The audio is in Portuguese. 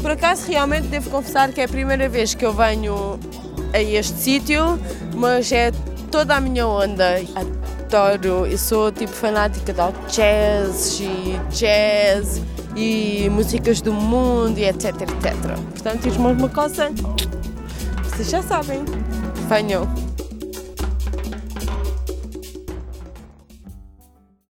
por acaso realmente devo confessar que é a primeira vez que eu venho a este sítio, mas é toda a minha onda. Adoro, eu sou tipo fanática de jazz e jazz e músicas do mundo e etc, etc. Portanto, diz-me uma coisa, vocês já sabem, venham.